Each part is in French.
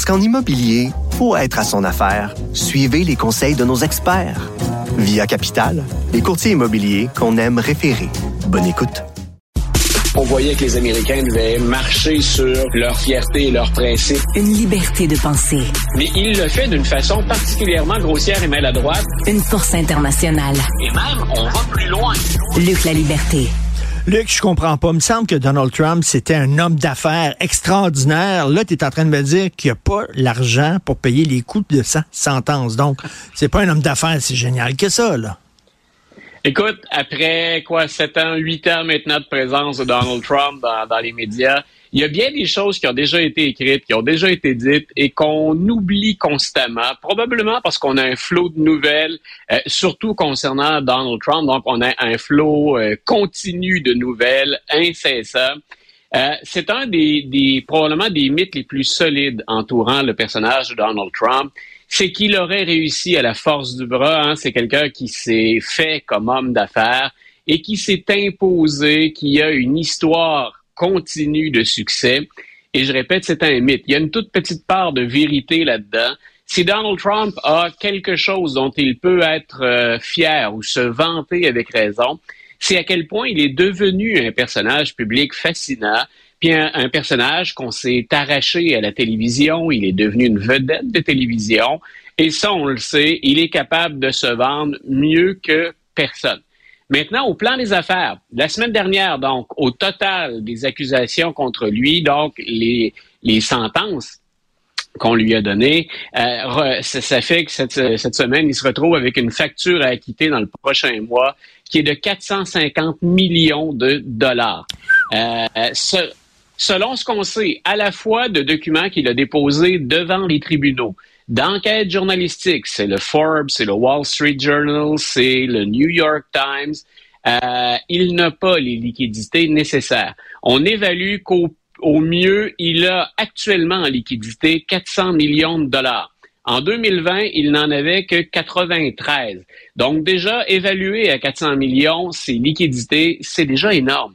Parce qu'en immobilier, pour être à son affaire, suivez les conseils de nos experts. Via Capital, les courtiers immobiliers qu'on aime référer. Bonne écoute. On voyait que les Américains devaient marcher sur leur fierté et leurs principes. Une liberté de penser. Mais il le fait d'une façon particulièrement grossière et maladroite. Une force internationale. Et même, on va plus loin. Luc la liberté. Luc, je comprends pas. Il me semble que Donald Trump, c'était un homme d'affaires extraordinaire. Là, tu es en train de me dire qu'il n'y a pas l'argent pour payer les coûts de sa sentence. Donc, c'est pas un homme d'affaires si génial que ça, là. Écoute, après quoi, 7 ans, 8 ans maintenant de présence de Donald Trump dans, les médias, il y a bien des choses qui ont déjà été écrites, qui ont déjà été dites et qu'on oublie constamment, probablement parce qu'on a un flot de nouvelles, euh, surtout concernant Donald Trump. Donc, on a un flot euh, continu de nouvelles, incessant. Euh, c'est un des, des, probablement des mythes les plus solides entourant le personnage de Donald Trump c'est qu'il aurait réussi à la force du bras. Hein. C'est quelqu'un qui s'est fait comme homme d'affaires et qui s'est imposé, qui a une histoire continue de succès. Et je répète, c'est un mythe. Il y a une toute petite part de vérité là-dedans. Si Donald Trump a quelque chose dont il peut être euh, fier ou se vanter avec raison, c'est à quel point il est devenu un personnage public fascinant, puis un, un personnage qu'on s'est arraché à la télévision, il est devenu une vedette de télévision, et ça, on le sait, il est capable de se vendre mieux que personne. Maintenant, au plan des affaires, la semaine dernière, donc, au total des accusations contre lui, donc les, sentences qu'on lui a données, euh, ça, ça, fait que cette, semaine, il se retrouve avec une facture à acquitter dans le prochain mois qui est de 450 millions de dollars. Euh, selon ce qu'on sait, à la fois de documents qu'il a déposés devant les tribunaux, d'enquêtes journalistiques, c'est le Forbes, c'est le Wall Street Journal, c'est le New York Times, euh, il n'a pas les liquidités nécessaires. On évalue qu'au au mieux, il a actuellement en liquidité 400 millions de dollars. En 2020, il n'en avait que 93. Donc déjà, évalué à 400 millions, ses liquidités, c'est déjà énorme.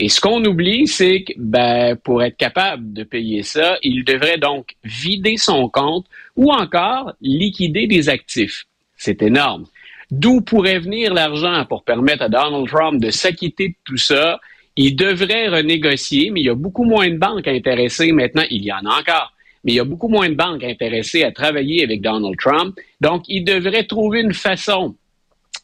Et ce qu'on oublie, c'est que ben, pour être capable de payer ça, il devrait donc vider son compte ou encore liquider des actifs. C'est énorme. D'où pourrait venir l'argent pour permettre à Donald Trump de s'acquitter de tout ça? Il devrait renégocier, mais il y a beaucoup moins de banques intéressées maintenant. Il y en a encore, mais il y a beaucoup moins de banques intéressées à travailler avec Donald Trump. Donc, il devrait trouver une façon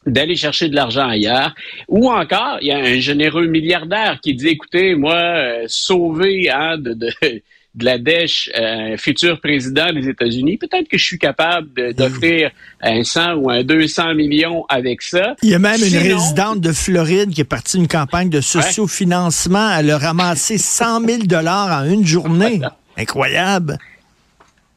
d'aller chercher de l'argent ailleurs. Ou encore, il y a un généreux milliardaire qui dit, écoutez, moi, euh, sauver hein, de, de, de, la dèche un euh, futur président des États-Unis, peut-être que je suis capable d'offrir un 100 ou un 200 millions avec ça. Il y a même Sinon, une résidente de Floride qui est partie d'une campagne de sociofinancement. Elle a ramassé 100 000 dollars en une journée. Incroyable.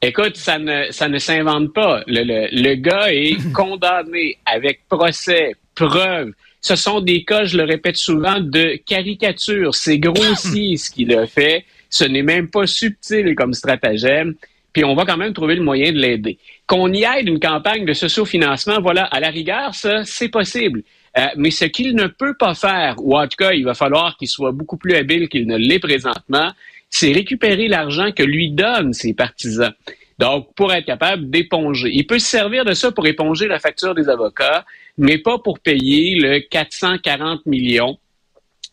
Écoute, ça ne, ça ne s'invente pas. Le, le, le, gars est condamné avec procès, preuves. Ce sont des cas, je le répète souvent, de caricature. C'est grossier ce qu'il a fait. Ce n'est même pas subtil comme stratagème. Puis on va quand même trouver le moyen de l'aider. Qu'on y aide une campagne de socio-financement, voilà, à la rigueur, ça, c'est possible. Euh, mais ce qu'il ne peut pas faire, ou en tout cas, il va falloir qu'il soit beaucoup plus habile qu'il ne l'est présentement, c'est récupérer l'argent que lui donnent ses partisans. Donc, pour être capable d'éponger. Il peut se servir de ça pour éponger la facture des avocats, mais pas pour payer le 440 millions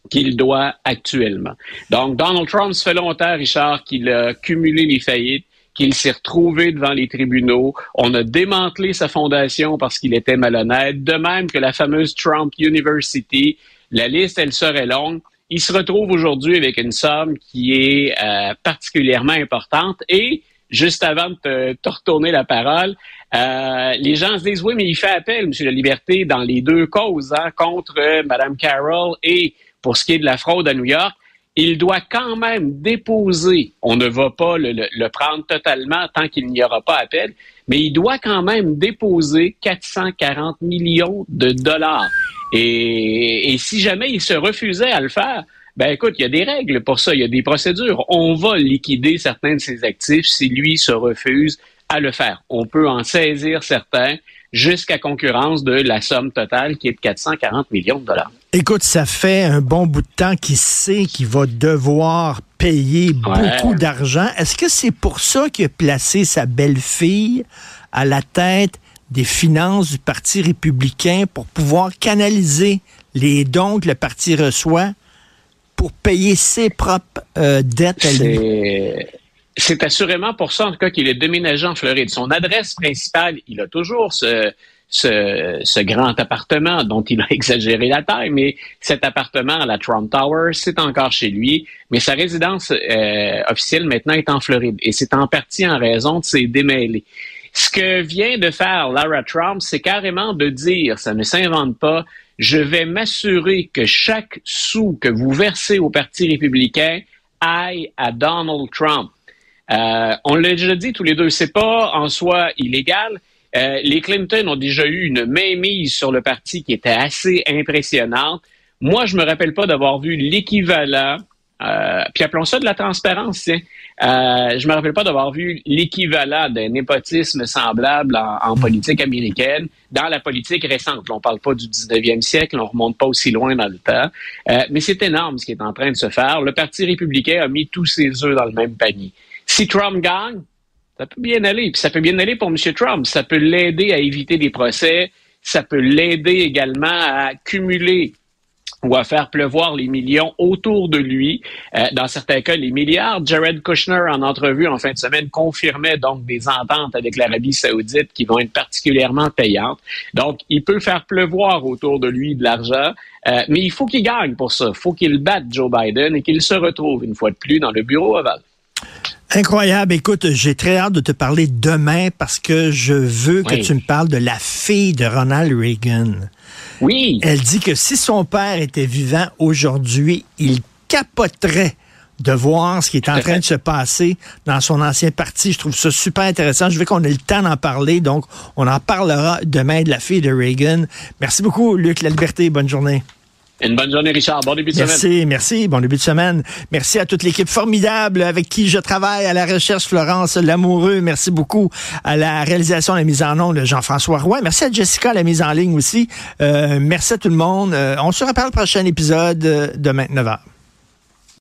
qu'il doit actuellement. Donc, Donald Trump se fait longtemps, Richard, qu'il a cumulé les faillites, qu'il s'est retrouvé devant les tribunaux. On a démantelé sa fondation parce qu'il était malhonnête, de même que la fameuse Trump University. La liste, elle serait longue il se retrouve aujourd'hui avec une somme qui est euh, particulièrement importante et juste avant de te, te retourner la parole, euh, les gens se disent oui, mais il fait appel, M. La Liberté, dans les deux causes, hein, contre euh, Mme Carroll et pour ce qui est de la fraude à New York. Il doit quand même déposer, on ne va pas le, prendre totalement tant qu'il n'y aura pas appel, mais il doit quand même déposer 440 millions de dollars. Et, et si jamais il se refusait à le faire, ben écoute, il y a des règles pour ça, il y a des procédures. On va liquider certains de ses actifs si lui se refuse à le faire. On peut en saisir certains jusqu'à concurrence de la somme totale qui est de 440 millions de dollars. Écoute, ça fait un bon bout de temps qu'il sait qu'il va devoir payer beaucoup d'argent. Est-ce que c'est pour ça qu'il a placé sa belle-fille à la tête des finances du Parti républicain pour pouvoir canaliser les dons que le parti reçoit pour payer ses propres euh, dettes à lui? C'est assurément pour ça, en tout cas, qu'il est déménagé en Floride. Son adresse principale, il a toujours ce, ce, ce, grand appartement dont il a exagéré la taille, mais cet appartement à la Trump Tower, c'est encore chez lui. Mais sa résidence euh, officielle maintenant est en Floride et c'est en partie en raison de ses démêlés. Ce que vient de faire Lara Trump, c'est carrément de dire, ça ne s'invente pas, je vais m'assurer que chaque sou que vous versez au Parti républicain aille à Donald Trump. Euh, on l'a déjà dit tous les deux, c'est pas en soi illégal. Euh, les Clinton ont déjà eu une mainmise sur le parti qui était assez impressionnante. Moi, je me rappelle pas d'avoir vu l'équivalent, euh, puis appelons ça de la transparence. Euh, je me rappelle pas d'avoir vu l'équivalent d'un népotisme semblable en, politique américaine dans la politique récente. On parle pas du 19e siècle, on remonte pas aussi loin dans le temps. Mais c'est énorme ce qui est en train de se faire. Le Parti républicain a mis tous ses œufs dans le même panier. Si Trump gagne, ça peut bien aller. Puis ça peut bien aller pour M. Trump. Ça peut l'aider à éviter des procès. Ça peut l'aider également à cumuler ou à faire pleuvoir les millions autour de lui, euh, dans certains cas les milliards. Jared Kushner, en entrevue en fin de semaine, confirmait donc des ententes avec l'Arabie saoudite qui vont être particulièrement payantes. Donc, il peut faire pleuvoir autour de lui de l'argent, euh, mais il faut qu'il gagne pour ça. Il faut qu'il batte Joe Biden et qu'il se retrouve une fois de plus dans le bureau ovale. Incroyable. Écoute, j'ai très hâte de te parler demain parce que je veux que tu me parles de la fille de Ronald Reagan. Oui. Elle dit que si son père était vivant aujourd'hui, il capoterait de voir ce qui est en train de se passer dans son ancien parti. Je trouve ça super intéressant. Je veux qu'on ait le temps d'en parler. Donc, on en parlera demain de la fille de Reagan. Merci beaucoup, Luc La Liberté. Bonne journée. Une bonne journée, Richard. Bon début de merci, semaine. Merci, merci. Bon début de semaine. Merci à toute l'équipe formidable avec qui je travaille à la recherche, Florence Lamoureux. Merci beaucoup à la réalisation, à la mise en onde de Jean-François Roy. Merci à Jessica, la mise en ligne aussi. Euh, merci à tout le monde. Euh, on se reparle le prochain épisode de 29 h